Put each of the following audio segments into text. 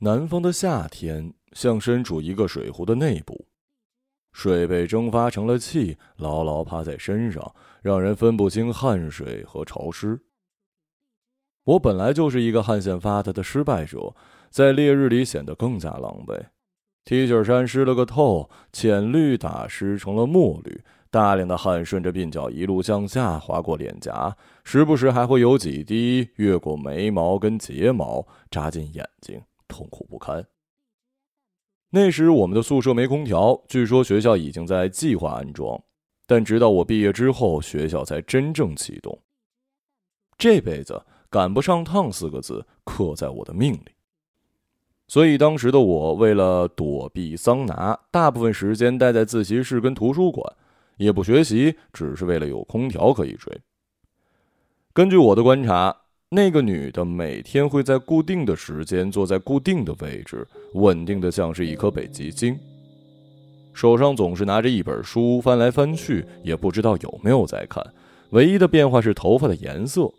南方的夏天像身处一个水壶的内部，水被蒸发成了气，牢牢趴在身上，让人分不清汗水和潮湿。我本来就是一个汗腺发达的失败者，在烈日里显得更加狼狈。T 恤衫湿了个透，浅绿打湿成了墨绿，大量的汗顺着鬓角一路向下滑过脸颊，时不时还会有几滴越过眉毛跟睫毛，扎进眼睛，痛苦不堪。那时我们的宿舍没空调，据说学校已经在计划安装，但直到我毕业之后，学校才真正启动。这辈子赶不上趟四个字刻在我的命里。所以当时的我，为了躲避桑拿，大部分时间待在自习室跟图书馆，也不学习，只是为了有空调可以吹。根据我的观察，那个女的每天会在固定的时间坐在固定的位置，稳定的像是一颗北极星，手上总是拿着一本书，翻来翻去，也不知道有没有在看。唯一的变化是头发的颜色，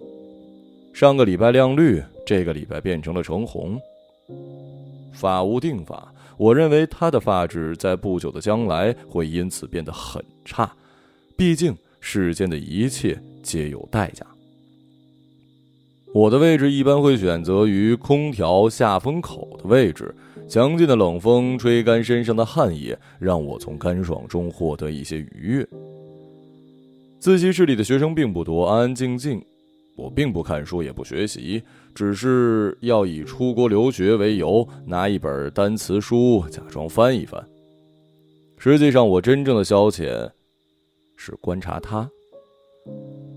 上个礼拜亮绿，这个礼拜变成了橙红。发无定法，我认为她的发质在不久的将来会因此变得很差。毕竟世间的一切皆有代价。我的位置一般会选择于空调下风口的位置，强劲的冷风吹干身上的汗液，让我从干爽中获得一些愉悦。自习室里的学生并不多，安安静静。我并不看书，也不学习，只是要以出国留学为由，拿一本单词书假装翻一翻。实际上，我真正的消遣是观察他。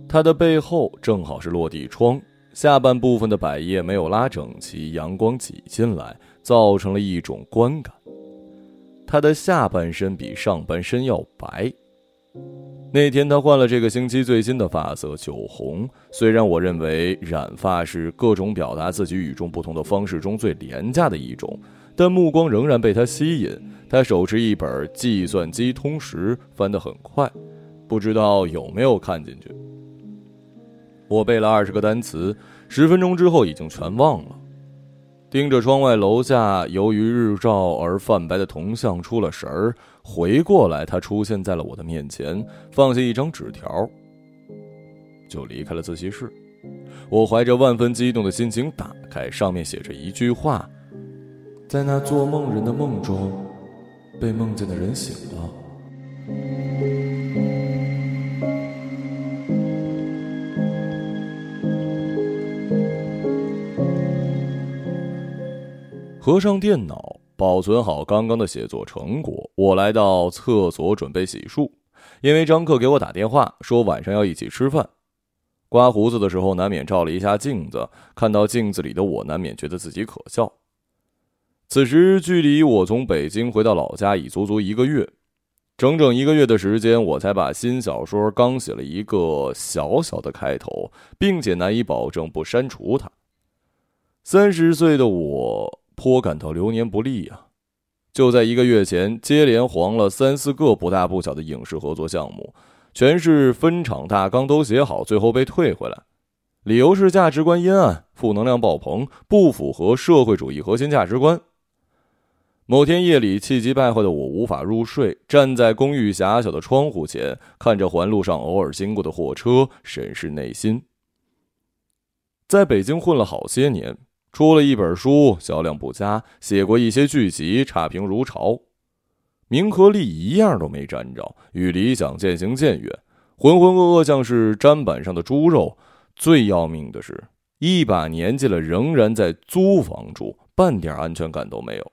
他的背后正好是落地窗，下半部分的百叶没有拉整齐，阳光挤进来，造成了一种观感。他的下半身比上半身要白。那天他换了这个星期最新的发色酒红。虽然我认为染发是各种表达自己与众不同的方式中最廉价的一种，但目光仍然被他吸引。他手持一本计算机通识，翻得很快，不知道有没有看进去。我背了二十个单词，十分钟之后已经全忘了。盯着窗外楼下由于日照而泛白的铜像出了神儿，回过来，他出现在了我的面前，放下一张纸条，就离开了自习室。我怀着万分激动的心情打开，上面写着一句话：“在那做梦人的梦中，被梦见的人醒了。”合上电脑，保存好刚刚的写作成果。我来到厕所准备洗漱，因为张克给我打电话说晚上要一起吃饭。刮胡子的时候，难免照了一下镜子，看到镜子里的我，难免觉得自己可笑。此时距离我从北京回到老家已足足一个月，整整一个月的时间，我才把新小说刚写了一个小小的开头，并且难以保证不删除它。三十岁的我。颇感到流年不利呀！就在一个月前，接连黄了三四个不大不小的影视合作项目，全是分场大纲都写好，最后被退回来，理由是价值观阴暗、负能量爆棚，不符合社会主义核心价值观。某天夜里，气急败坏的我无法入睡，站在公寓狭小的窗户前，看着环路上偶尔经过的货车，审视内心。在北京混了好些年。出了一本书，销量不佳；写过一些剧集，差评如潮，名和利一样都没沾着，与理想渐行渐远，浑浑噩噩像是砧板上的猪肉。最要命的是，一把年纪了，仍然在租房住，半点安全感都没有。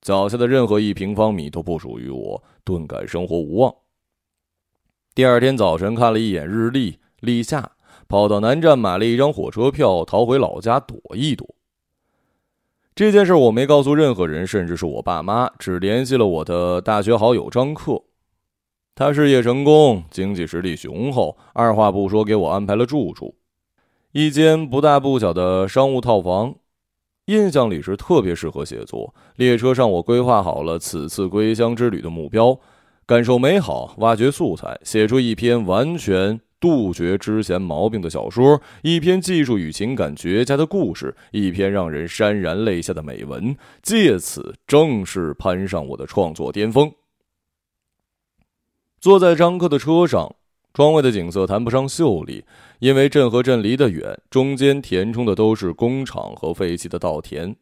脚下的任何一平方米都不属于我，顿感生活无望。第二天早晨看了一眼日历，立夏。跑到南站买了一张火车票，逃回老家躲一躲。这件事我没告诉任何人，甚至是我爸妈，只联系了我的大学好友张克。他事业成功，经济实力雄厚，二话不说给我安排了住处，一间不大不小的商务套房，印象里是特别适合写作。列车上我规划好了此次归乡之旅的目标，感受美好，挖掘素材，写出一篇完全。杜绝之前毛病的小说，一篇技术与情感绝佳的故事，一篇让人潸然泪下的美文，借此正式攀上我的创作巅峰。坐在张克的车上，窗外的景色谈不上秀丽，因为镇和镇离得远，中间填充的都是工厂和废弃的稻田。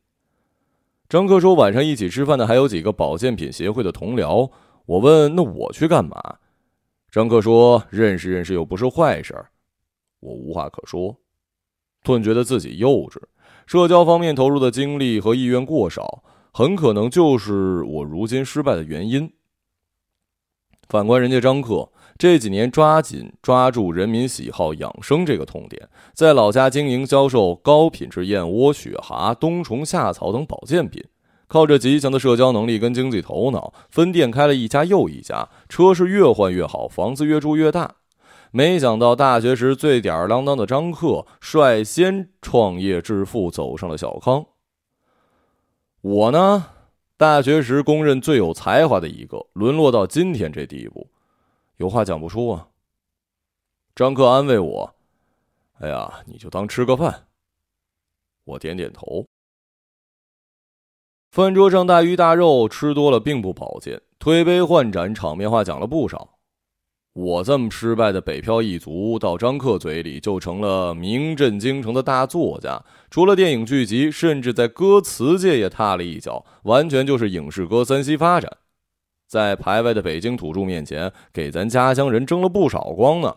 张克说：“晚上一起吃饭的还有几个保健品协会的同僚。”我问：“那我去干嘛？”张克说：“认识认识又不是坏事。”我无话可说，顿觉得自己幼稚，社交方面投入的精力和意愿过少，很可能就是我如今失败的原因。反观人家张克，这几年抓紧抓住人民喜好养生这个痛点，在老家经营销售高品质燕窝、雪蛤、冬虫夏草等保健品，靠着极强的社交能力跟经济头脑，分店开了一家又一家，车是越换越好，房子越住越大。没想到大学时最吊儿郎当的张克，率先创业致富，走上了小康。我呢？大学时公认最有才华的一个，沦落到今天这地步，有话讲不出啊。张克安慰我：“哎呀，你就当吃个饭。”我点点头。饭桌上大鱼大肉吃多了并不保健，推杯换盏，场面话讲了不少。我这么失败的北漂一族，到张克嘴里就成了名震京城的大作家。除了电影剧集，甚至在歌词界也踏了一脚，完全就是影视歌三栖发展。在排外的北京土著面前，给咱家乡人争了不少光呢。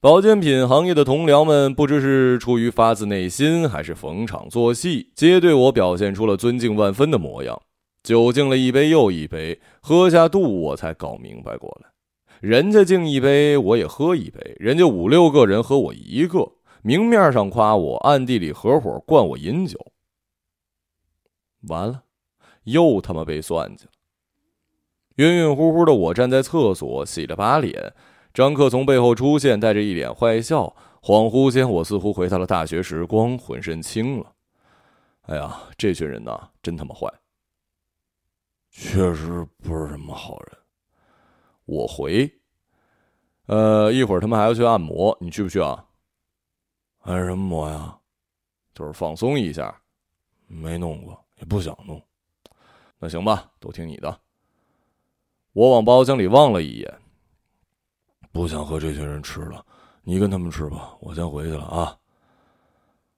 保健品行业的同僚们，不知是出于发自内心，还是逢场作戏，皆对我表现出了尊敬万分的模样。酒敬了一杯又一杯，喝下肚，我才搞明白过来。人家敬一杯，我也喝一杯。人家五六个人喝我一个，明面上夸我，暗地里合伙灌我饮酒。完了，又他妈被算计了。晕晕乎乎的我站在厕所洗了把脸，张克从背后出现，带着一脸坏笑。恍惚间，我似乎回到了大学时光，浑身轻了。哎呀，这群人呐，真他妈坏，确实不是什么好人。我回，呃，一会儿他们还要去按摩，你去不去啊？按什么摩呀？就是放松一下。没弄过，也不想弄。那行吧，都听你的。我往包厢里望了一眼，不想和这群人吃了，你跟他们吃吧，我先回去了啊。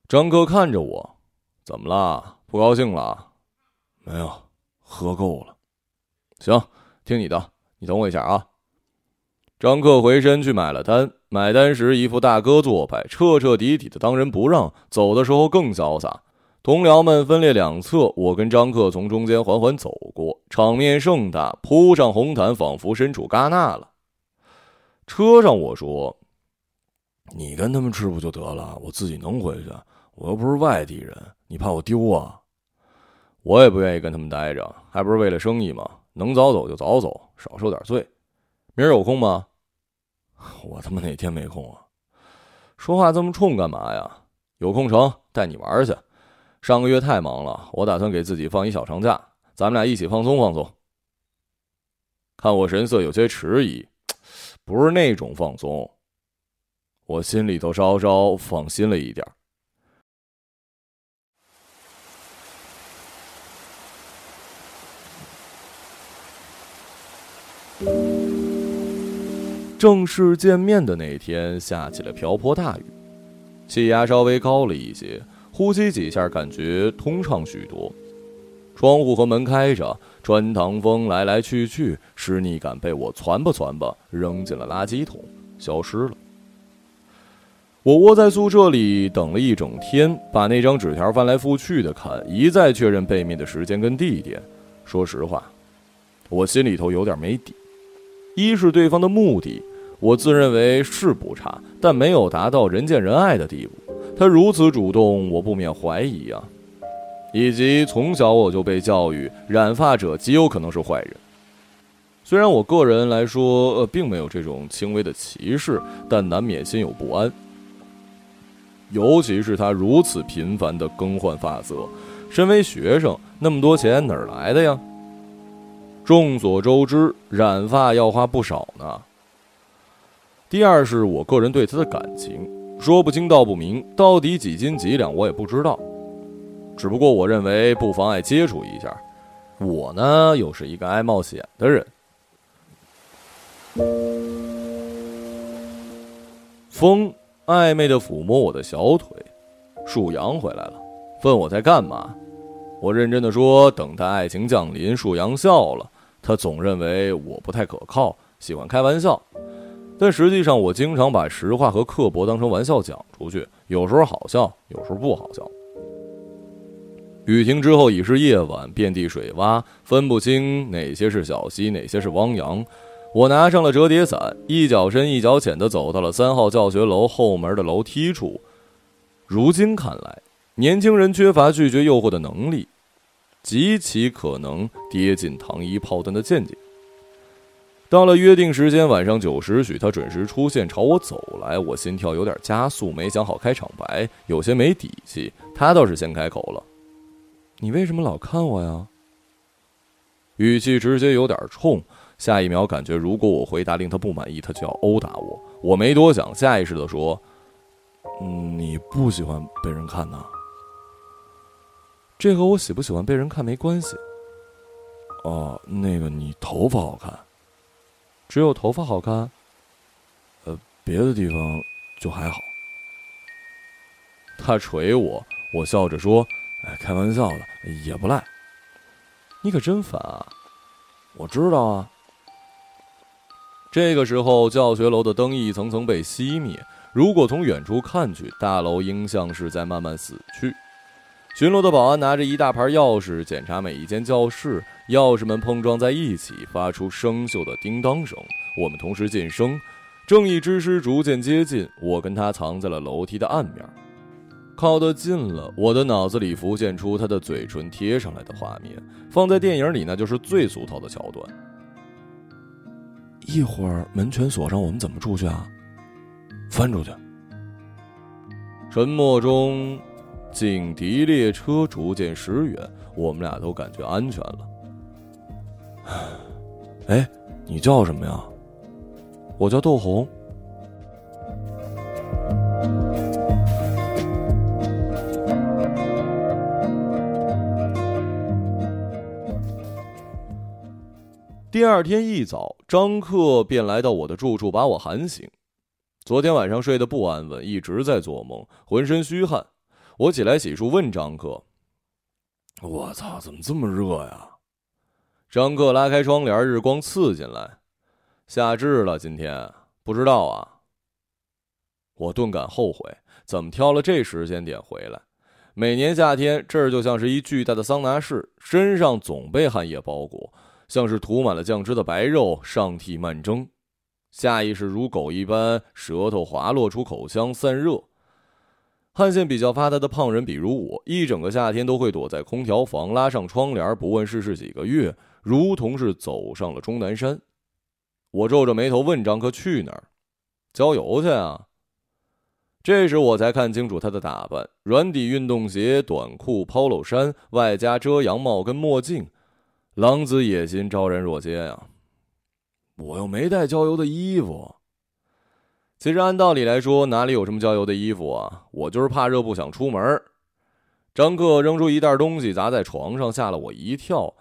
张哥看着我，怎么了？不高兴了？没有，喝够了。行，听你的。你等我一下啊！张克回身去买了单，买单时一副大哥做派，彻彻底底的当仁不让。走的时候更潇洒。同僚们分列两侧，我跟张克从中间缓缓走过，场面盛大，铺上红毯，仿佛身处戛纳了。车上我说：“你跟他们吃不就得了？我自己能回去。我又不是外地人，你怕我丢啊？我也不愿意跟他们待着，还不是为了生意吗？”能早走就早走，少受点罪。明儿有空吗？我他妈哪天没空啊？说话这么冲干嘛呀？有空成带你玩去。上个月太忙了，我打算给自己放一小长假，咱们俩一起放松放松。看我神色有些迟疑，不是那种放松。我心里头稍稍放心了一点。正式见面的那天，下起了瓢泼大雨，气压稍微高了一些，呼吸几下感觉通畅许多。窗户和门开着，穿堂风来来去去，湿腻感被我攒吧攒吧扔进了垃圾桶，消失了。我窝在宿舍里等了一整天，把那张纸条翻来覆去的看，一再确认背面的时间跟地点。说实话，我心里头有点没底。一是对方的目的。我自认为是不差，但没有达到人见人爱的地步。他如此主动，我不免怀疑啊。以及从小我就被教育，染发者极有可能是坏人。虽然我个人来说，呃，并没有这种轻微的歧视，但难免心有不安。尤其是他如此频繁的更换发色，身为学生，那么多钱哪儿来的呀？众所周知，染发要花不少呢。第二是我个人对他的感情，说不清道不明，到底几斤几两我也不知道。只不过我认为不妨碍接触一下。我呢，又是一个爱冒险的人。风暧昧的抚摸我的小腿，树阳回来了，问我在干嘛。我认真的说，等待爱情降临。树阳笑了，他总认为我不太可靠，喜欢开玩笑，但实际上我经常把实话和刻薄当成玩笑讲出去，有时候好笑，有时候不好笑。雨停之后已是夜晚，遍地水洼，分不清哪些是小溪，哪些是汪洋。我拿上了折叠伞，一脚深一脚浅地走到了三号教学楼后门的楼梯处。如今看来，年轻人缺乏拒绝诱惑的能力，极其可能跌进糖衣炮弹的陷阱。到了约定时间，晚上九时许，他准时出现，朝我走来。我心跳有点加速，没想好开场白，有些没底气。他倒是先开口了：“你为什么老看我呀？”语气直接有点冲。下一秒，感觉如果我回答令他不满意，他就要殴打我。我没多想，下意识的说：“嗯，你不喜欢被人看呐？这和我喜不喜欢被人看没关系。哦，那个你头发好看，只有头发好看？呃，别的地方就还好。”他捶我，我笑着说：“哎，开玩笑的，也不赖。你可真烦啊！我知道啊。”这个时候，教学楼的灯一层层被熄灭。如果从远处看去，大楼应像是在慢慢死去。巡逻的保安拿着一大盘钥匙，检查每一间教室。钥匙们碰撞在一起，发出生锈的叮当声。我们同时噤声。正义之师逐渐接近，我跟他藏在了楼梯的暗面。靠得近了，我的脑子里浮现出他的嘴唇贴上来的画面。放在电影里，那就是最俗套的桥段。一会儿门全锁上，我们怎么出去啊？翻出去。沉默中，警笛列车逐渐驶远，我们俩都感觉安全了。哎，你叫什么呀？我叫窦红。第二天一早，张克便来到我的住处，把我喊醒。昨天晚上睡得不安稳，一直在做梦，浑身虚汗。我起来洗漱，问张克：“我操，怎么这么热呀？”张克拉开窗帘，日光刺进来。夏至了，今天不知道啊。我顿感后悔，怎么挑了这时间点回来？每年夏天，这儿就像是一巨大的桑拿室，身上总被汗液包裹。像是涂满了酱汁的白肉，上屉慢蒸，下意识如狗一般，舌头滑落出口腔散热。汗腺比较发达的胖人，比如我，一整个夏天都会躲在空调房，拉上窗帘，不问世事几个月，如同是走上了终南山。我皱着眉头问张克去哪儿？郊游去啊。这时我才看清楚他的打扮：软底运动鞋、短裤、polo 衫，外加遮阳帽跟墨镜。狼子野心昭然若揭呀！我又没带郊游的衣服。其实按道理来说，哪里有什么郊游的衣服啊？我就是怕热，不想出门。张克扔出一袋东西砸在床上，吓了我一跳。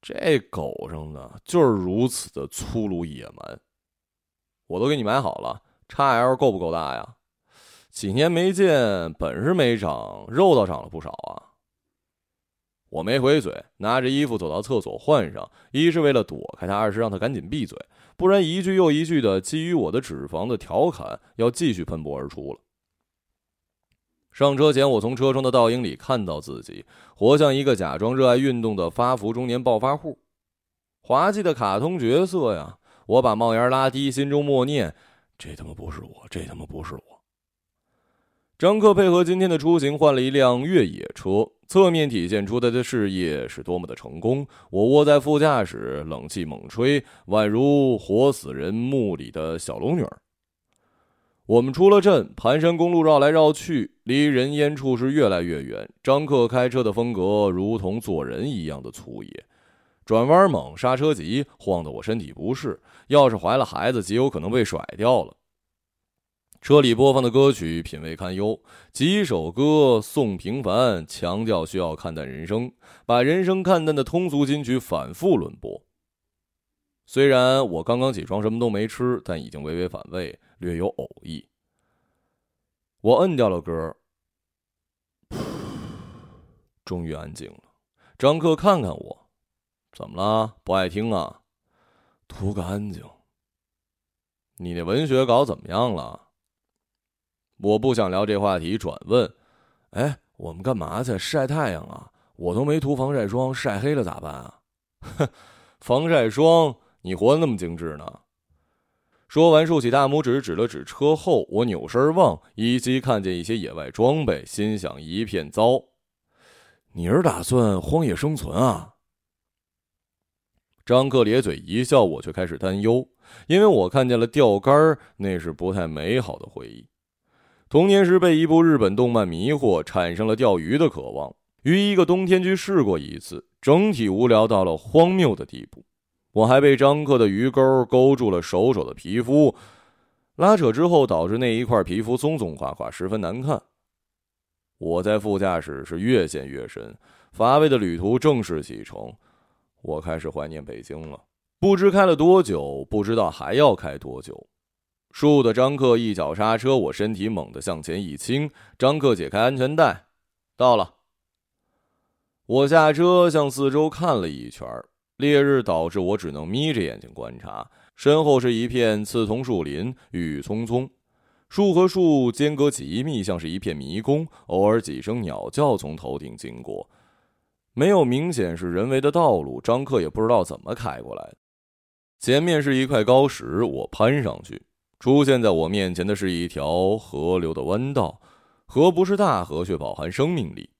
这狗上的就是如此的粗鲁野蛮。我都给你买好了，XL 够不够大呀？几年没见，本事没长，肉倒长了不少啊。我没回嘴，拿着衣服走到厕所换上。一是为了躲开他，二是让他赶紧闭嘴，不然一句又一句的基于我的脂肪的调侃要继续喷薄而出了。上车前，我从车窗的倒影里看到自己，活像一个假装热爱运动的发福中年暴发户，滑稽的卡通角色呀！我把帽檐拉低，心中默念：这他妈不是我，这他妈不是我。张克配合今天的出行，换了一辆越野车，侧面体现出他的事业是多么的成功。我窝在副驾驶，冷气猛吹，宛如活死人墓里的小龙女儿。我们出了镇，盘山公路绕来绕去，离人烟处是越来越远。张克开车的风格如同做人一样的粗野，转弯猛，刹车急，晃得我身体不适。要是怀了孩子，极有可能被甩掉了。车里播放的歌曲品味堪忧，几首歌颂平凡，强调需要看淡人生，把人生看淡的通俗金曲反复轮播。虽然我刚刚起床什么都没吃，但已经微微反胃，略有呕意。我摁掉了歌，终于安静了。张克看看我，怎么了？不爱听啊？图个安静。你那文学稿怎么样了？我不想聊这话题，转问：“哎，我们干嘛去？晒太阳啊？我都没涂防晒霜，晒黑了咋办啊？”哼，防晒霜。你活得那么精致呢？说完，竖起大拇指指了指车后。我扭身望，依稀看见一些野外装备，心想一片糟。你是打算荒野生存啊？张克咧嘴一笑，我却开始担忧，因为我看见了钓竿，那是不太美好的回忆。童年时被一部日本动漫迷惑，产生了钓鱼的渴望，于一个冬天去试过一次，整体无聊到了荒谬的地步。我还被张克的鱼钩勾住了手手的皮肤，拉扯之后导致那一块皮肤松松垮垮，十分难看。我在副驾驶是越陷越深，乏味的旅途正式启程。我开始怀念北京了，不知开了多久，不知道还要开多久。倏地，张克一脚刹车，我身体猛地向前一倾，张克解开安全带，到了。我下车，向四周看了一圈烈日导致我只能眯着眼睛观察，身后是一片刺桐树林，郁郁葱葱，树和树间隔极密，像是一片迷宫。偶尔几声鸟叫从头顶经过，没有明显是人为的道路，张克也不知道怎么开过来。前面是一块高石，我攀上去，出现在我面前的是一条河流的弯道，河不是大河，却饱含生命力。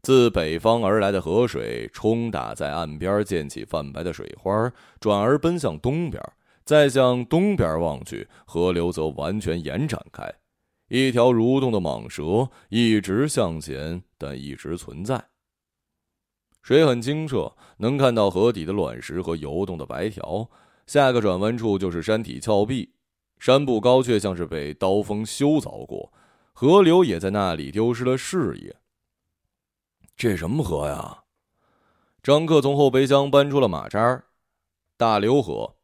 自北方而来的河水冲打在岸边，溅起泛白的水花，转而奔向东边。再向东边望去，河流则完全延展开，一条蠕动的蟒蛇一直向前，但一直存在。水很清澈，能看到河底的卵石和游动的白条。下个转弯处就是山体峭壁，山不高，却像是被刀锋修凿过。河流也在那里丢失了视野。这什么河呀？张克从后备箱搬出了马扎大流河。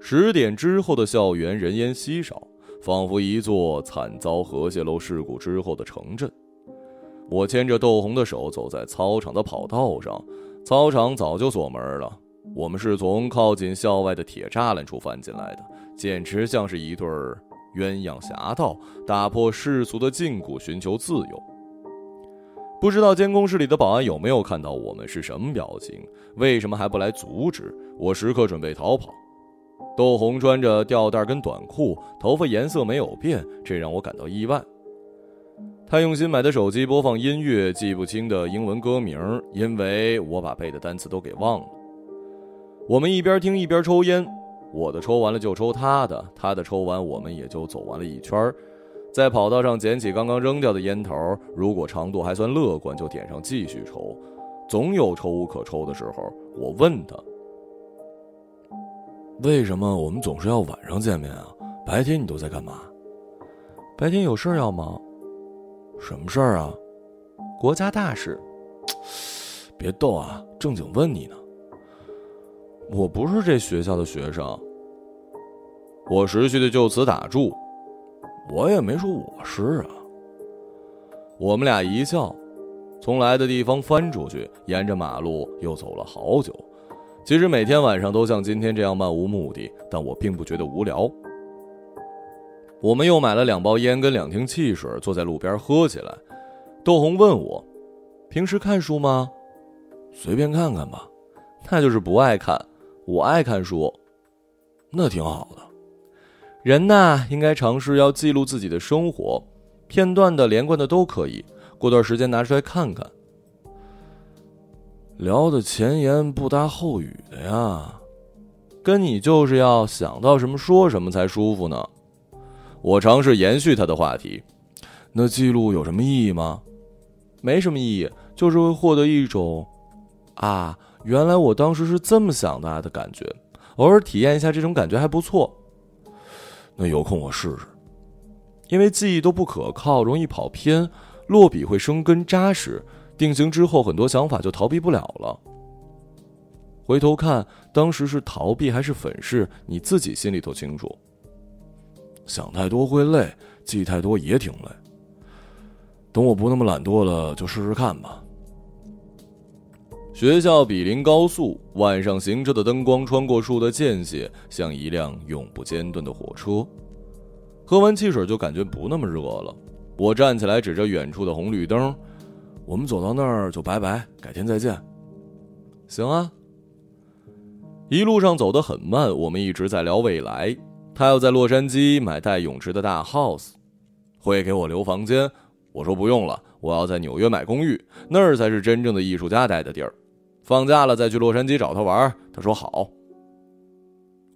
十点之后的校园人烟稀少，仿佛一座惨遭核泄漏事故之后的城镇。我牵着窦红的手走在操场的跑道上，操场早就锁门了。我们是从靠近校外的铁栅栏处翻进来的。简直像是一对鸳鸯侠盗，打破世俗的禁锢，寻求自由。不知道监控室里的保安有没有看到我们是什么表情？为什么还不来阻止？我时刻准备逃跑。窦红穿着吊带跟短裤，头发颜色没有变，这让我感到意外。他用新买的手机播放音乐，记不清的英文歌名，因为我把背的单词都给忘了。我们一边听一边抽烟。我的抽完了就抽他的，他的抽完我们也就走完了一圈儿在跑道上捡起刚刚扔掉的烟头，如果长度还算乐观，就点上继续抽。总有抽无可抽的时候。我问他：“为什么我们总是要晚上见面啊？白天你都在干嘛？白天有事要忙。什么事儿啊？国家大事。别逗啊，正经问你呢。”我不是这学校的学生。我识趣的就此打住，我也没说我是啊。我们俩一笑，从来的地方翻出去，沿着马路又走了好久。其实每天晚上都像今天这样漫无目的，但我并不觉得无聊。我们又买了两包烟跟两听汽水，坐在路边喝起来。窦红问我：“平时看书吗？”“随便看看吧。”“那就是不爱看。”我爱看书，那挺好的。人呐，应该尝试要记录自己的生活，片段的、连贯的都可以。过段时间拿出来看看。聊的前言不搭后语的呀，跟你就是要想到什么说什么才舒服呢。我尝试延续他的话题。那记录有什么意义吗？没什么意义，就是会获得一种，啊。原来我当时是这么想的的感觉，偶尔体验一下这种感觉还不错。那有空我试试。因为记忆都不可靠，容易跑偏，落笔会生根扎实，定型之后很多想法就逃避不了了。回头看当时是逃避还是粉饰，你自己心里头清楚。想太多会累，记太多也挺累。等我不那么懒惰了，就试试看吧。学校比邻高速，晚上行车的灯光穿过树的间隙，像一辆永不间断的火车。喝完汽水就感觉不那么热了。我站起来指着远处的红绿灯：“我们走到那儿就拜拜，改天再见。”行啊。一路上走得很慢，我们一直在聊未来。他要在洛杉矶买带泳池的大 house，会给我留房间。我说不用了，我要在纽约买公寓，那儿才是真正的艺术家待的地儿。放假了再去洛杉矶找他玩。他说好。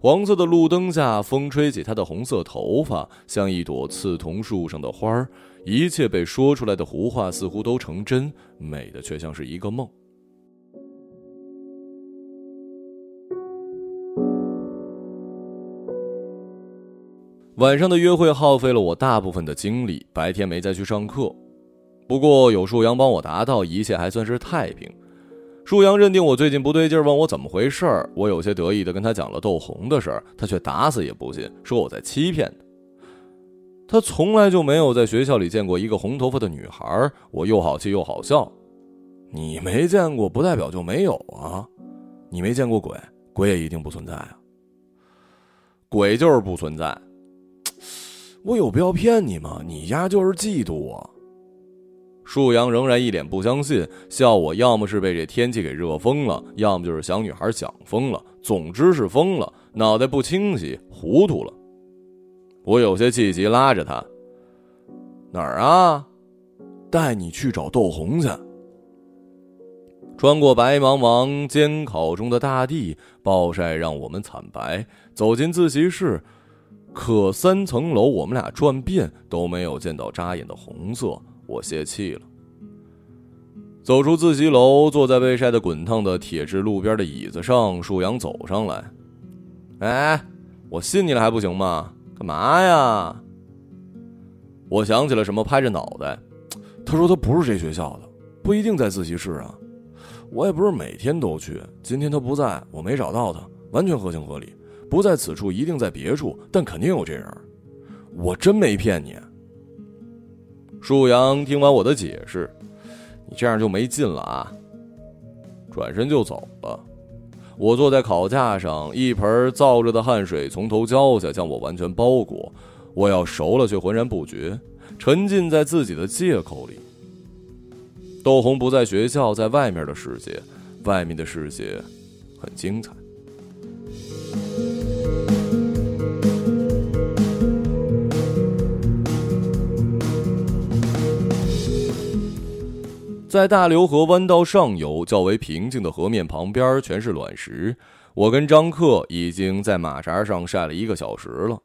黄色的路灯下，风吹起他的红色头发，像一朵刺桐树上的花儿。一切被说出来的胡话似乎都成真，美的却像是一个梦。晚上的约会耗费了我大部分的精力，白天没再去上课。不过有树阳帮我答到，一切还算是太平。树阳认定我最近不对劲，问我怎么回事儿。我有些得意的跟他讲了窦红的事儿，他却打死也不信，说我在欺骗他。他从来就没有在学校里见过一个红头发的女孩。我又好气又好笑。你没见过不代表就没有啊，你没见过鬼，鬼也一定不存在啊。鬼就是不存在。我有必要骗你吗？你丫就是嫉妒我。树阳仍然一脸不相信，笑我要么是被这天气给热疯了，要么就是小女孩想疯了，总之是疯了，脑袋不清晰，糊涂了。我有些气急，拉着他：“哪儿啊？带你去找窦红去。”穿过白茫茫监考中的大地，暴晒让我们惨白。走进自习室。可三层楼，我们俩转遍都没有见到扎眼的红色，我泄气了。走出自习楼，坐在被晒得滚烫的铁质路边的椅子上，树阳走上来：“哎，我信你了还不行吗？干嘛呀？”我想起了什么，拍着脑袋：“他说他不是这学校的，不一定在自习室啊。我也不是每天都去，今天他不在，我没找到他，完全合情合理。”不在此处，一定在别处，但肯定有这人。我真没骗你。树阳听完我的解释，你这样就没劲了啊！转身就走了。我坐在烤架上，一盆燥热的汗水从头浇下，将我完全包裹。我要熟了，却浑然不觉，沉浸在自己的借口里。窦红不在学校，在外面的世界，外面的世界很精彩。在大流河弯道上游较为平静的河面旁边，全是卵石。我跟张克已经在马扎上晒了一个小时了。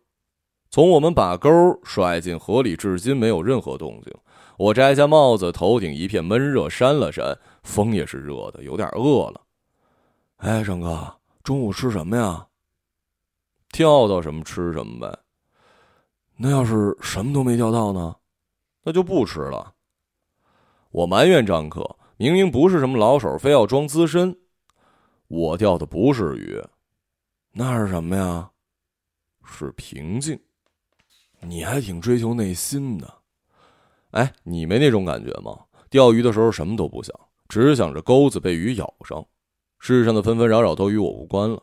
从我们把钩甩进河里，至今没有任何动静。我摘下帽子，头顶一片闷热，扇了扇，风也是热的，有点饿了。哎，张哥，中午吃什么呀？钓到什么吃什么呗。那要是什么都没钓到呢？那就不吃了。我埋怨张克，明明不是什么老手，非要装资深。我钓的不是鱼，那是什么呀？是平静。你还挺追求内心的。哎，你没那种感觉吗？钓鱼的时候什么都不想，只想着钩子被鱼咬上，世上的纷纷扰扰都与我无关了。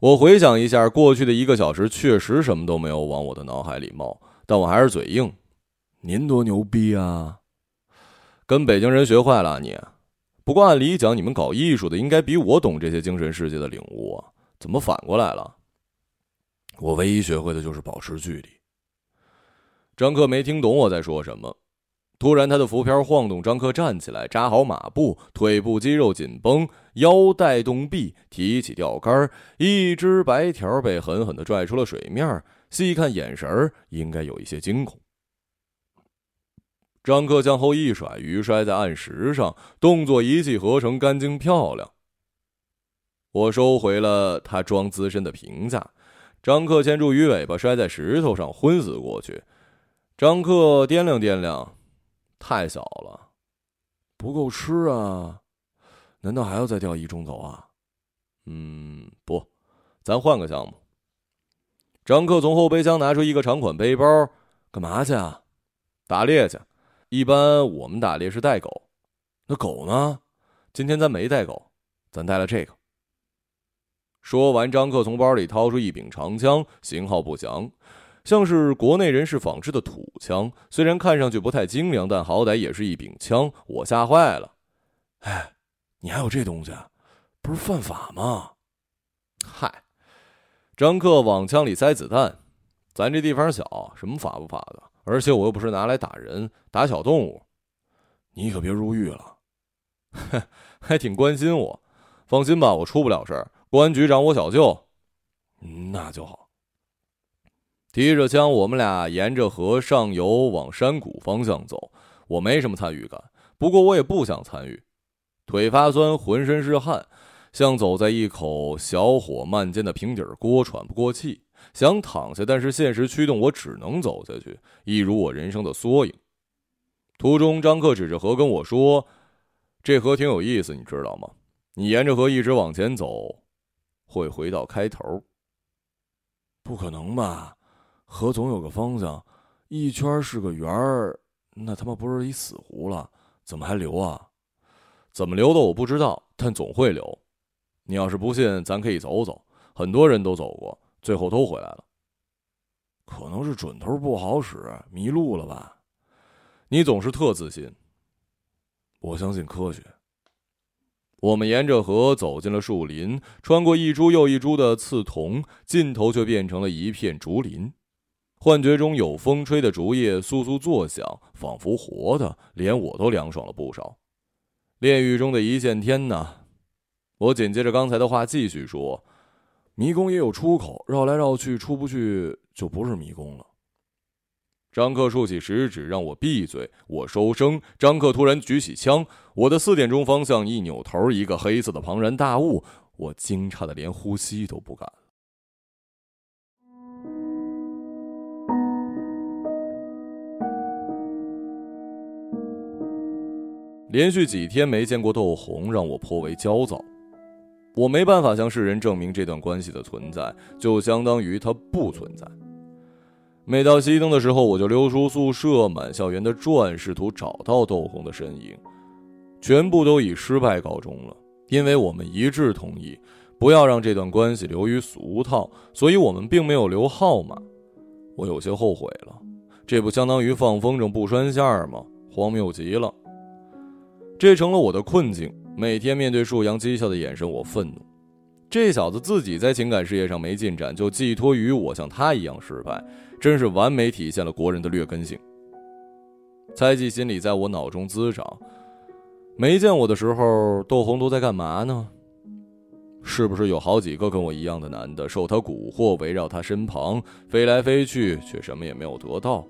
我回想一下过去的一个小时，确实什么都没有往我的脑海里冒，但我还是嘴硬。您多牛逼啊！跟北京人学坏了你，不过按理讲，你们搞艺术的应该比我懂这些精神世界的领悟啊，怎么反过来了？我唯一学会的就是保持距离。张克没听懂我在说什么，突然他的浮漂晃动，张克站起来，扎好马步，腿部肌肉紧绷，腰带动臂，提起钓竿，一只白条被狠狠的拽出了水面，细看眼神儿应该有一些惊恐。张克向后一甩，鱼摔在岸石上，动作一气呵成，干净漂亮。我收回了他装资深的评价。张克牵住鱼尾巴，摔在石头上，昏死过去。张克掂量掂量，太小了，不够吃啊！难道还要再钓一盅走啊？嗯，不，咱换个项目。张克从后备箱拿出一个长款背包，干嘛去啊？打猎去。一般我们打猎是带狗，那狗呢？今天咱没带狗，咱带了这个。说完，张克从包里掏出一柄长枪，型号不详，像是国内人士仿制的土枪。虽然看上去不太精良，但好歹也是一柄枪。我吓坏了。哎，你还有这东西？不是犯法吗？嗨，张克往枪里塞子弹。咱这地方小，什么法不法的？而且我又不是拿来打人、打小动物。你可别入狱了。还挺关心我。放心吧，我出不了事儿。公安局长，我小舅，那就好。提着枪，我们俩沿着河上游往山谷方向走。我没什么参与感，不过我也不想参与。腿发酸，浑身是汗，像走在一口小火慢煎的平底锅，喘不过气，想躺下，但是现实驱动我只能走下去，一如我人生的缩影。途中，张克指着河跟我说：“这河挺有意思，你知道吗？你沿着河一直往前走。”会回到开头？不可能吧？河总有个方向，一圈是个圆儿，那他妈不是一死湖了？怎么还流啊？怎么流的我不知道，但总会流。你要是不信，咱可以走走，很多人都走过，最后都回来了。可能是准头不好使，迷路了吧？你总是特自信。我相信科学。我们沿着河走进了树林，穿过一株又一株的刺桐，尽头却变成了一片竹林。幻觉中有风吹的竹叶簌簌作响，仿佛活的，连我都凉爽了不少。炼狱中的一线天呐！我紧接着刚才的话继续说：“迷宫也有出口，绕来绕去出不去，就不是迷宫了。”张克竖起食指让我闭嘴，我收声。张克突然举起枪，我的四点钟方向一扭头，一个黑色的庞然大物，我惊诧的连呼吸都不敢了。连续几天没见过窦红，让我颇为焦躁。我没办法向世人证明这段关系的存在，就相当于它不存在。每到熄灯的时候，我就溜出宿舍，满校园的转，试图找到窦红的身影，全部都以失败告终了。因为我们一致同意不要让这段关系流于俗套，所以我们并没有留号码。我有些后悔了，这不相当于放风筝不拴线吗？荒谬极了！这成了我的困境。每天面对树阳讥笑的眼神，我愤怒。这小子自己在情感事业上没进展，就寄托于我像他一样失败。真是完美体现了国人的劣根性。猜忌心理在我脑中滋长。没见我的时候，窦红都在干嘛呢？是不是有好几个跟我一样的男的受他蛊惑，围绕他身旁飞来飞去，却什么也没有得到？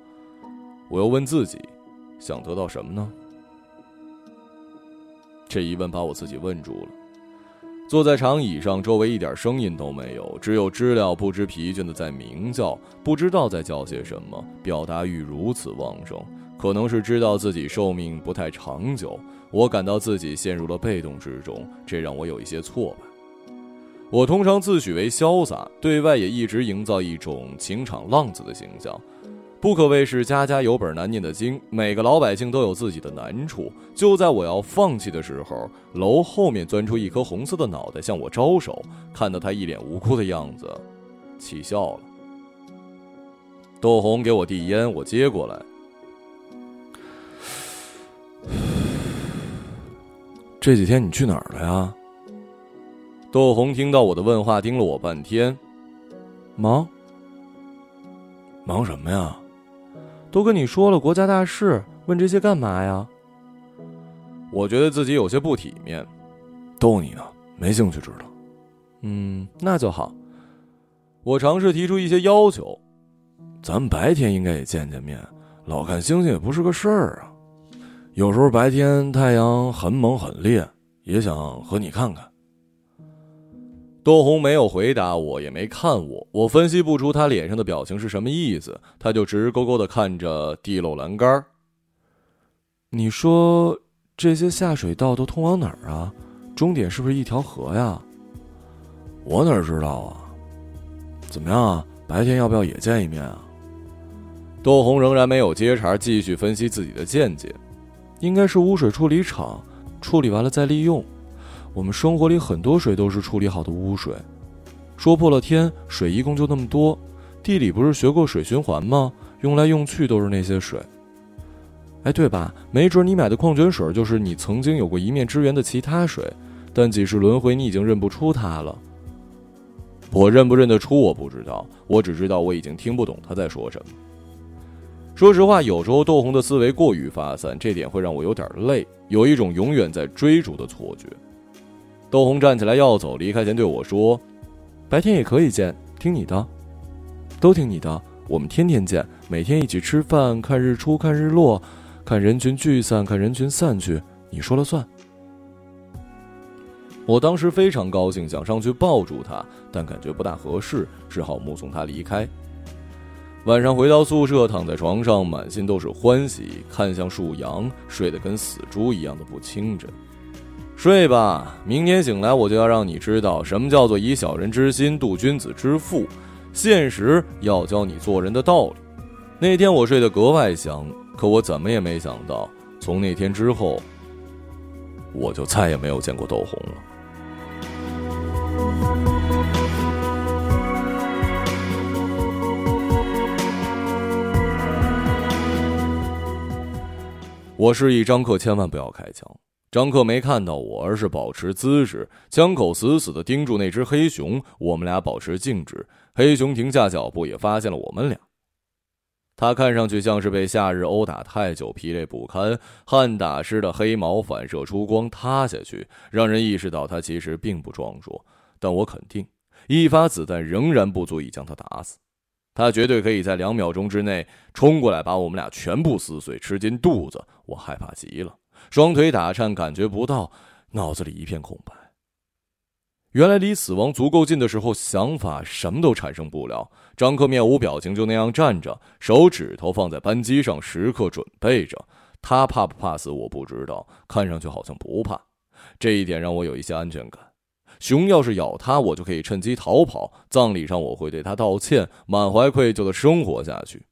我又问自己，想得到什么呢？这一问把我自己问住了。坐在长椅上，周围一点声音都没有，只有知了不知疲倦的在鸣叫，不知道在叫些什么。表达欲如此旺盛，可能是知道自己寿命不太长久。我感到自己陷入了被动之中，这让我有一些挫败。我通常自诩为潇洒，对外也一直营造一种情场浪子的形象。不可谓是家家有本难念的经，每个老百姓都有自己的难处。就在我要放弃的时候，楼后面钻出一颗红色的脑袋向我招手，看到他一脸无辜的样子，气笑了。窦红给我递烟，我接过来。这几天你去哪儿了呀？窦红听到我的问话，盯了我半天，忙？忙什么呀？都跟你说了国家大事，问这些干嘛呀？我觉得自己有些不体面，逗你呢，没兴趣知道。嗯，那就好。我尝试提出一些要求，咱们白天应该也见见面，老看星星也不是个事儿啊。有时候白天太阳很猛很烈，也想和你看看。窦红没有回答我，也没看我，我分析不出他脸上的表情是什么意思，他就直勾勾的看着地漏栏杆。你说这些下水道都通往哪儿啊？终点是不是一条河呀？我哪知道啊？怎么样啊？白天要不要也见一面啊？窦红仍然没有接茬，继续分析自己的见解。应该是污水处理厂处理完了再利用。我们生活里很多水都是处理好的污水。说破了天，水一共就那么多。地理不是学过水循环吗？用来用去都是那些水。哎，对吧？没准你买的矿泉水就是你曾经有过一面之缘的其他水，但几世轮回你已经认不出它了。我认不认得出我不知道，我只知道我已经听不懂他在说什么。说实话，有时候窦红的思维过于发散，这点会让我有点累，有一种永远在追逐的错觉。窦红站起来要走，离开前对我说：“白天也可以见，听你的，都听你的。我们天天见，每天一起吃饭，看日出，看日落，看人群聚散，看人群散去，你说了算。”我当时非常高兴，想上去抱住他，但感觉不大合适，只好目送他离开。晚上回到宿舍，躺在床上，满心都是欢喜，看向树阳，睡得跟死猪一样的不清真。睡吧，明天醒来我就要让你知道什么叫做以小人之心度君子之腹，现实要教你做人的道理。那天我睡得格外香，可我怎么也没想到，从那天之后，我就再也没有见过窦红了。我示意张克千万不要开枪。张克没看到我，而是保持姿势，枪口死死地盯住那只黑熊。我们俩保持静止，黑熊停下脚步，也发现了我们俩。他看上去像是被夏日殴打太久，疲累不堪，汗打湿的黑毛反射出光塌下去，让人意识到他其实并不壮硕。但我肯定，一发子弹仍然不足以将他打死。他绝对可以在两秒钟之内冲过来，把我们俩全部撕碎，吃进肚子。我害怕极了，双腿打颤，感觉不到，脑子里一片空白。原来离死亡足够近的时候，想法什么都产生不了。张克面无表情，就那样站着，手指头放在扳机上，时刻准备着。他怕不怕死，我不知道，看上去好像不怕，这一点让我有一些安全感。熊要是咬他，我就可以趁机逃跑。葬礼上我会对他道歉，满怀愧疚的生活下去。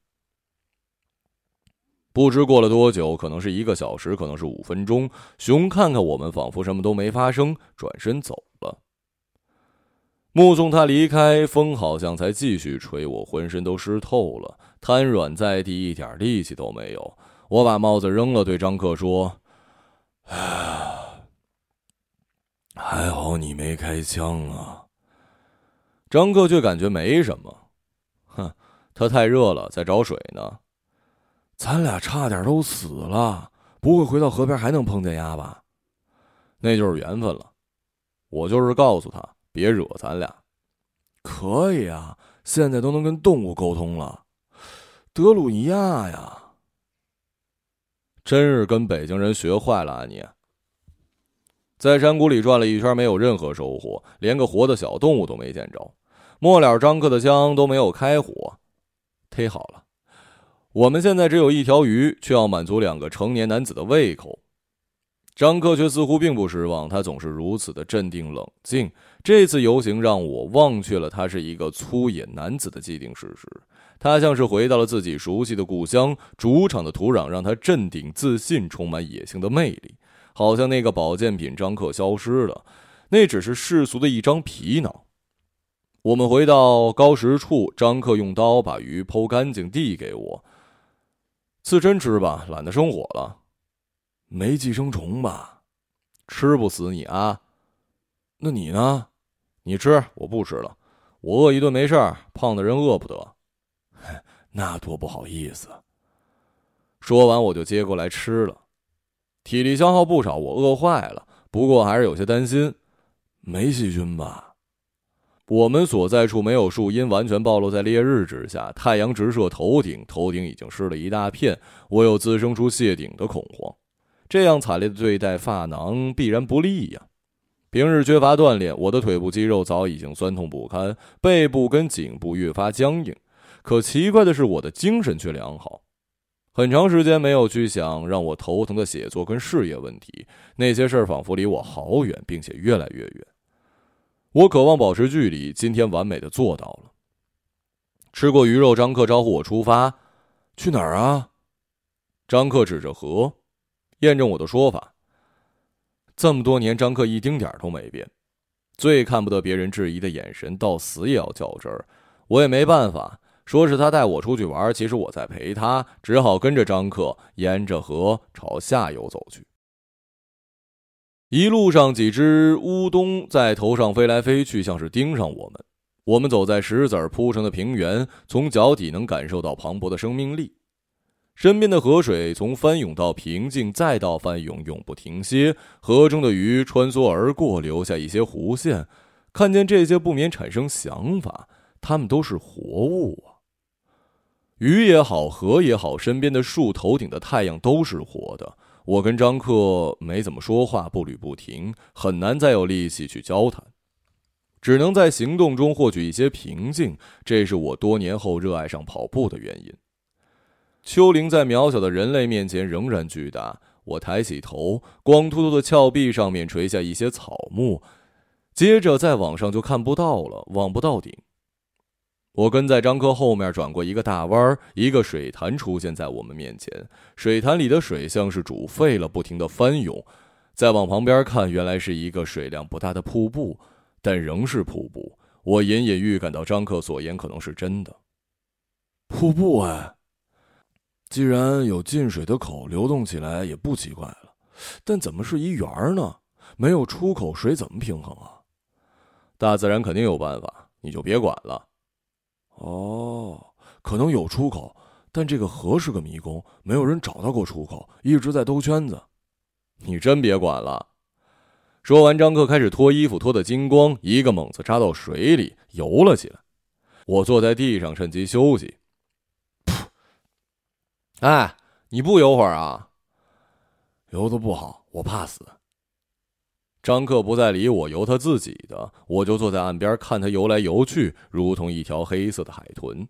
不知过了多久，可能是一个小时，可能是五分钟。熊看看我们，仿佛什么都没发生，转身走了。目送他离开，风好像才继续吹，我浑身都湿透了，瘫软在地，一点力气都没有。我把帽子扔了，对张克说：“唉。”还好你没开枪啊。张克却感觉没什么，哼，他太热了，在找水呢。咱俩差点都死了，不会回到河边还能碰见鸭吧？那就是缘分了。我就是告诉他别惹咱俩。可以啊，现在都能跟动物沟通了。德鲁尼亚呀，真是跟北京人学坏了啊你。在山谷里转了一圈，没有任何收获，连个活的小动物都没见着。末了，张克的枪都没有开火，忒好了。我们现在只有一条鱼，却要满足两个成年男子的胃口。张克却似乎并不失望，他总是如此的镇定冷静。这次游行让我忘却了他是一个粗野男子的既定事实，他像是回到了自己熟悉的故乡，主场的土壤让他镇定自信，充满野性的魅力。好像那个保健品张克消失了，那只是世俗的一张皮囊。我们回到高石处，张克用刀把鱼剖干净，递给我：“刺身吃吧，懒得生火了。没寄生虫吧？吃不死你啊？那你呢？你吃，我不吃了。我饿一顿没事儿，胖的人饿不得。那多不好意思。”说完，我就接过来吃了。体力消耗不少，我饿坏了，不过还是有些担心，没细菌吧？我们所在处没有树荫，完全暴露在烈日之下，太阳直射头顶，头顶已经湿了一大片，我又滋生出谢顶的恐慌。这样惨烈的对待发囊必然不利呀。平日缺乏锻炼，我的腿部肌肉早已经酸痛不堪，背部跟颈部越发僵硬。可奇怪的是，我的精神却良好。很长时间没有去想让我头疼的写作跟事业问题，那些事儿仿佛离我好远，并且越来越远。我渴望保持距离，今天完美的做到了。吃过鱼肉，张克招呼我出发，去哪儿啊？张克指着河，验证我的说法。这么多年，张克一丁点儿都没变，最看不得别人质疑的眼神，到死也要较真儿。我也没办法。说是他带我出去玩，其实我在陪他，只好跟着张克沿着河朝下游走去。一路上，几只乌冬在头上飞来飞去，像是盯上我们。我们走在石子铺成的平原，从脚底能感受到磅礴的生命力。身边的河水从翻涌到平静，再到翻涌，永不停歇。河中的鱼穿梭而过，留下一些弧线。看见这些，不免产生想法：它们都是活物啊！鱼也好，河也好，身边的树、头顶的太阳都是活的。我跟张克没怎么说话，步履不停，很难再有力气去交谈，只能在行动中获取一些平静。这是我多年后热爱上跑步的原因。丘陵在渺小的人类面前仍然巨大。我抬起头，光秃秃的峭壁上面垂下一些草木，接着再往上就看不到了，望不到顶。我跟在张克后面，转过一个大弯，一个水潭出现在我们面前。水潭里的水像是煮沸了，不停的翻涌。再往旁边看，原来是一个水量不大的瀑布，但仍是瀑布。我隐隐预感到张克所言可能是真的。瀑布哎，既然有进水的口，流动起来也不奇怪了。但怎么是一圆呢？没有出口，水怎么平衡啊？大自然肯定有办法，你就别管了。哦，可能有出口，但这个河是个迷宫，没有人找到过出口，一直在兜圈子。你真别管了。说完，张克开始脱衣服，脱得精光，一个猛子扎到水里游了起来。我坐在地上，趁机休息。噗！哎，你不游会儿啊？游的不好，我怕死。张克不再理我，游他自己的，我就坐在岸边看他游来游去，如同一条黑色的海豚。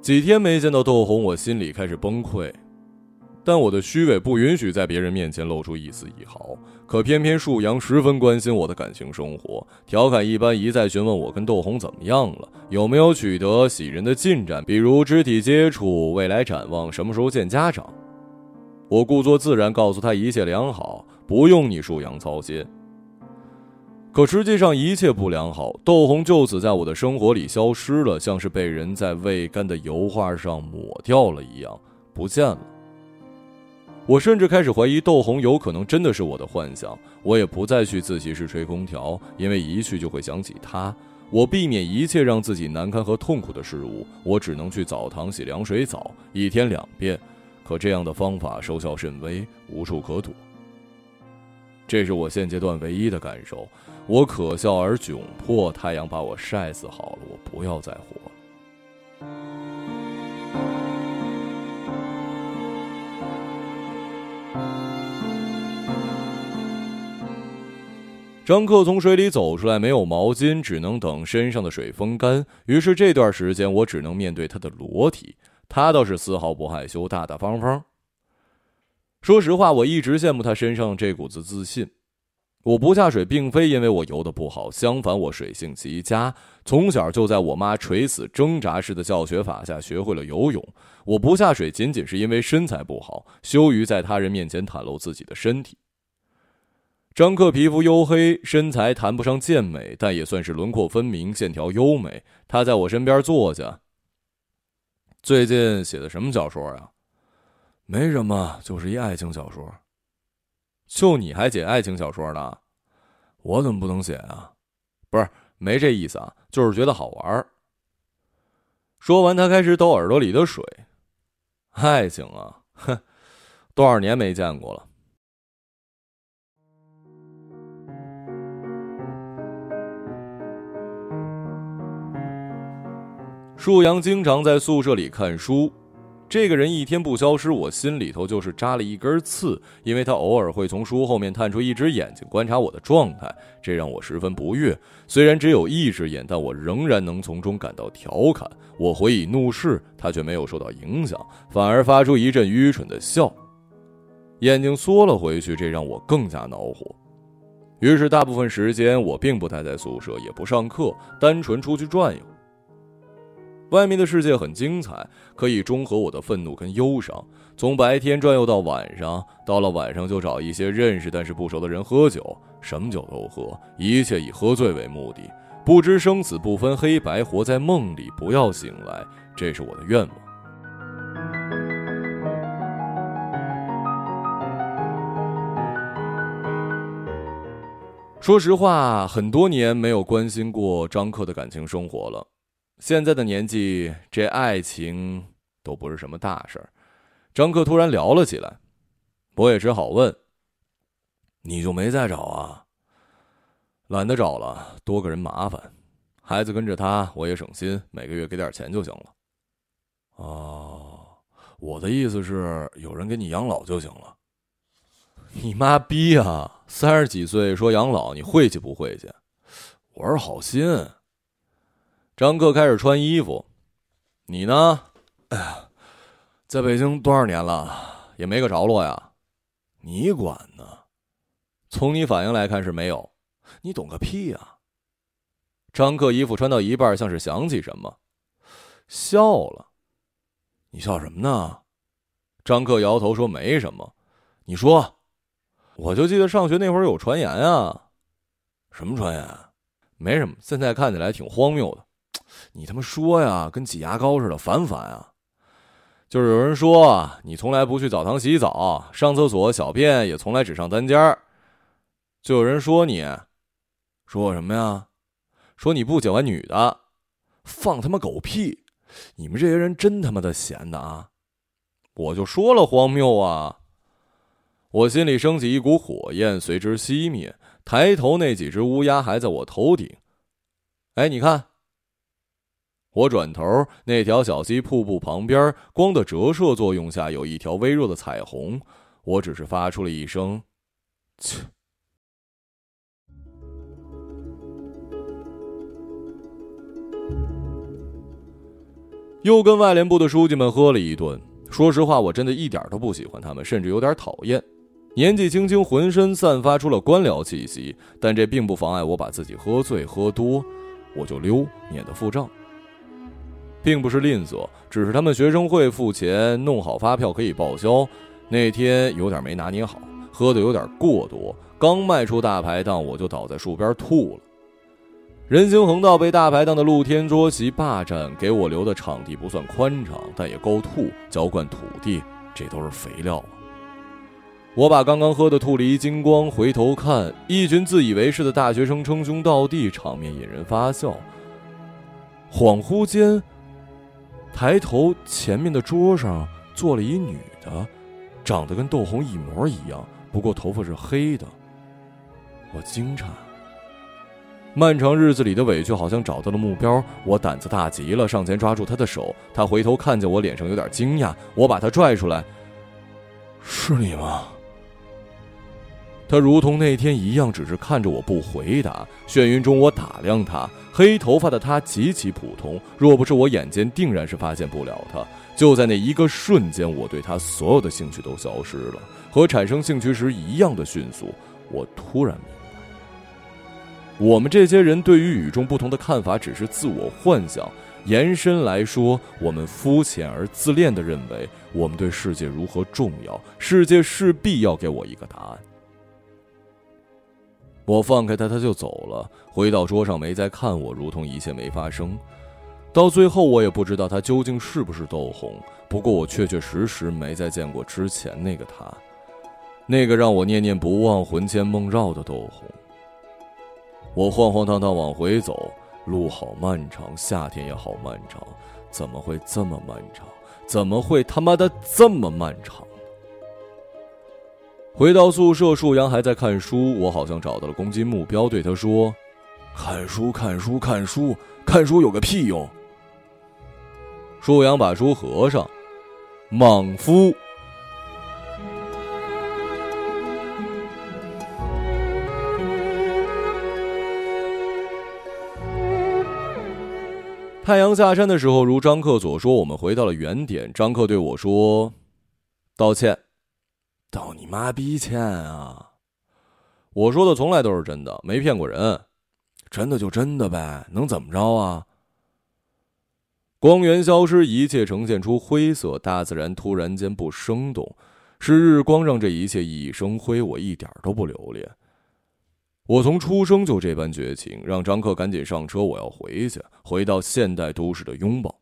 几天没见到窦红，我心里开始崩溃。但我的虚伪不允许在别人面前露出一丝一毫。可偏偏树阳十分关心我的感情生活，调侃一般一再询问我跟窦红怎么样了，有没有取得喜人的进展，比如肢体接触、未来展望、什么时候见家长。我故作自然告诉他一切良好，不用你树阳操心。可实际上一切不良好，窦红就此在我的生活里消失了，像是被人在未干的油画上抹掉了一样，不见了。我甚至开始怀疑窦红有可能真的是我的幻想。我也不再去自习室吹空调，因为一去就会想起他。我避免一切让自己难堪和痛苦的事物。我只能去澡堂洗凉水澡，一天两遍。可这样的方法收效甚微，无处可躲。这是我现阶段唯一的感受。我可笑而窘迫。太阳把我晒死好了，我不要再活。张克从水里走出来，没有毛巾，只能等身上的水风干。于是这段时间，我只能面对他的裸体。他倒是丝毫不害羞，大大方方。说实话，我一直羡慕他身上这股子自信。我不下水，并非因为我游得不好，相反，我水性极佳，从小就在我妈垂死挣扎式的教学法下学会了游泳。我不下水，仅仅是因为身材不好，羞于在他人面前袒露自己的身体。张克皮肤黝黑，身材谈不上健美，但也算是轮廓分明、线条优美。他在我身边坐下。最近写的什么小说呀？没什么，就是一爱情小说。就你还写爱情小说呢？我怎么不能写啊？不是，没这意思啊，就是觉得好玩儿。说完，他开始抖耳朵里的水。爱情啊，哼，多少年没见过了。树阳经常在宿舍里看书，这个人一天不消失，我心里头就是扎了一根刺，因为他偶尔会从书后面探出一只眼睛观察我的状态，这让我十分不悦。虽然只有一只眼，但我仍然能从中感到调侃。我回以怒视，他却没有受到影响，反而发出一阵愚蠢的笑，眼睛缩了回去，这让我更加恼火。于是大部分时间我并不待在宿舍，也不上课，单纯出去转悠。外面的世界很精彩，可以中和我的愤怒跟忧伤。从白天转悠到晚上，到了晚上就找一些认识但是不熟的人喝酒，什么酒都喝，一切以喝醉为目的，不知生死，不分黑白，活在梦里，不要醒来，这是我的愿望。说实话，很多年没有关心过张克的感情生活了。现在的年纪，这爱情都不是什么大事儿。张克突然聊了起来，我也只好问：“你就没再找啊？”懒得找了，多个人麻烦，孩子跟着他我也省心，每个月给点钱就行了。哦，我的意思是有人给你养老就行了。你妈逼啊！三十几岁说养老，你晦气不晦气？我是好心。张克开始穿衣服，你呢？哎呀，在北京多少年了，也没个着落呀。你管呢？从你反应来看是没有。你懂个屁啊！张克衣服穿到一半，像是想起什么，笑了。你笑什么呢？张克摇头说：“没什么。”你说，我就记得上学那会儿有传言啊。什么传言？没什么，现在看起来挺荒谬的。你他妈说呀，跟挤牙膏似的，烦烦啊？就是有人说你从来不去澡堂洗澡，上厕所小便也从来只上单间儿。就有人说你，说我什么呀？说你不喜欢女的，放他妈狗屁！你们这些人真他妈的闲的啊！我就说了荒谬啊！我心里升起一股火焰，随之熄灭。抬头，那几只乌鸦还在我头顶。哎，你看。我转头，那条小溪瀑布旁边，光的折射作用下有一条微弱的彩虹。我只是发出了一声“切”，又跟外联部的书记们喝了一顿。说实话，我真的一点都不喜欢他们，甚至有点讨厌。年纪轻轻，浑身散发出了官僚气息，但这并不妨碍我把自己喝醉喝多，我就溜，免得付账。并不是吝啬，只是他们学生会付钱弄好发票可以报销。那天有点没拿捏好，喝的有点过多，刚迈出大排档，我就倒在树边吐了。人行横道被大排档的露天桌席霸占，给我留的场地不算宽敞，但也够吐，浇灌土地，这都是肥料啊！我把刚刚喝的吐了一精光，回头看，一群自以为是的大学生称兄道弟，场面引人发笑。恍惚间。抬头，前面的桌上坐了一女的，长得跟窦红一模一样，不过头发是黑的。我惊诧。漫长日子里的委屈好像找到了目标，我胆子大极了，上前抓住她的手。她回头看见我，脸上有点惊讶。我把她拽出来：“是你吗？”她如同那天一样，只是看着我不回答。眩晕中，我打量她。黑头发的他极其普通，若不是我眼尖，定然是发现不了他。就在那一个瞬间，我对他所有的兴趣都消失了，和产生兴趣时一样的迅速。我突然明白，我们这些人对于与众不同的看法只是自我幻想。延伸来说，我们肤浅而自恋地认为我们对世界如何重要，世界势必要给我一个答案。我放开他，他就走了。回到桌上，没再看我，如同一切没发生。到最后，我也不知道他究竟是不是窦红。不过，我确确实实没再见过之前那个他，那个让我念念不忘、魂牵梦绕的窦红。我晃晃荡荡往回走，路好漫长，夏天也好漫长。怎么会这么漫长？怎么会他妈的这么漫长？回到宿舍，树阳还在看书。我好像找到了攻击目标，对他说：“看书，看书，看书，看书有个屁用！”树阳把书合上，莽夫。太阳下山的时候，如张克所说，我们回到了原点。张克对我说：“道歉，道你妈逼歉啊！”我说的从来都是真的，没骗过人。真的就真的呗，能怎么着啊？光源消失，一切呈现出灰色，大自然突然间不生动，是日光让这一切熠熠生辉。我一点都不留恋。我从出生就这般绝情，让张克赶紧上车，我要回去，回到现代都市的拥抱。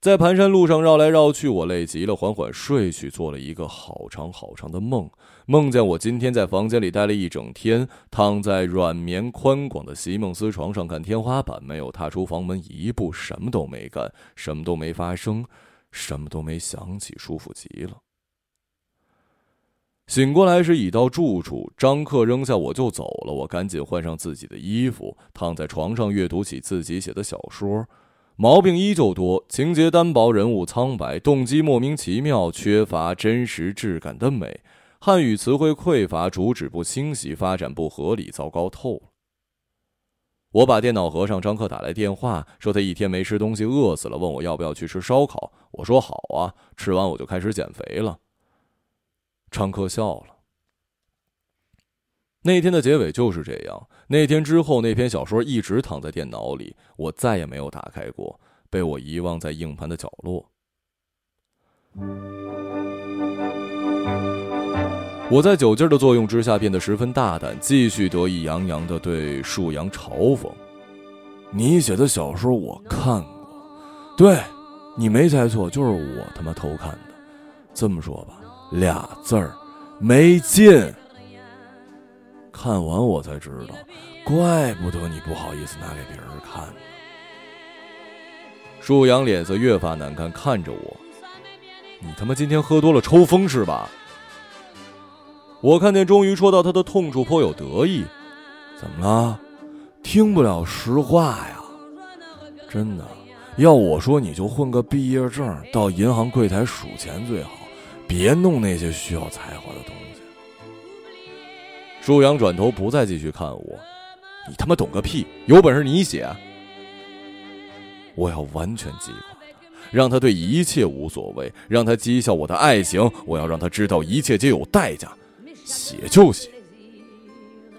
在盘山路上绕来绕去，我累极了，缓缓睡去，做了一个好长好长的梦，梦见我今天在房间里待了一整天，躺在软绵宽广的席梦思床上看天花板，没有踏出房门一步，什么都没干，什么都没发生，什么都没想起，舒服极了。醒过来时已到住处，张克扔下我就走了。我赶紧换上自己的衣服，躺在床上阅读起自己写的小说。毛病依旧多，情节单薄，人物苍白，动机莫名其妙，缺乏真实质感的美。汉语词汇匮乏，主旨不清晰，发展不合理，糟糕透了。我把电脑合上，张克打来电话，说他一天没吃东西，饿死了，问我要不要去吃烧烤。我说好啊，吃完我就开始减肥了。张克笑了。那天的结尾就是这样。那天之后，那篇小说一直躺在电脑里，我再也没有打开过，被我遗忘在硬盘的角落。我在酒劲的作用之下变得十分大胆，继续得意洋洋的对树阳嘲讽：“你写的小说我看过，对，你没猜错，就是我他妈偷看的。这么说吧。”俩字儿，没劲。看完我才知道，怪不得你不好意思拿给别人看。树阳脸色越发难看，看着我：“你他妈今天喝多了抽风是吧？”我看见终于戳到他的痛处，颇有得意。怎么了？听不了实话呀？真的，要我说，你就混个毕业证，到银行柜台数钱最好。别弄那些需要才华的东西。舒阳转头不再继续看我，你他妈懂个屁！有本事你写。我要完全击垮他，让他对一切无所谓，让他讥笑我的爱情。我要让他知道一切皆有代价。写就写。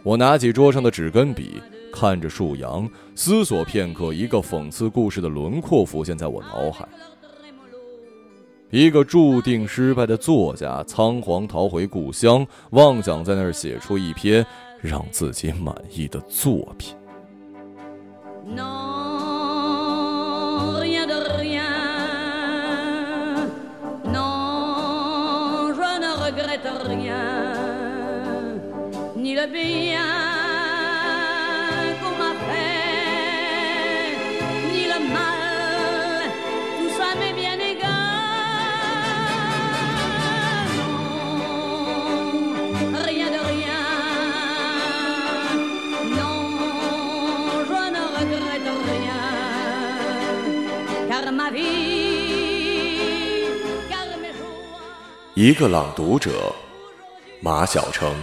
我拿起桌上的纸跟笔，看着树阳，思索片刻，一个讽刺故事的轮廓浮现在我脑海。一个注定失败的作家，仓皇逃回故乡，妄想在那儿写出一篇让自己满意的作品。一个朗读者，马晓成。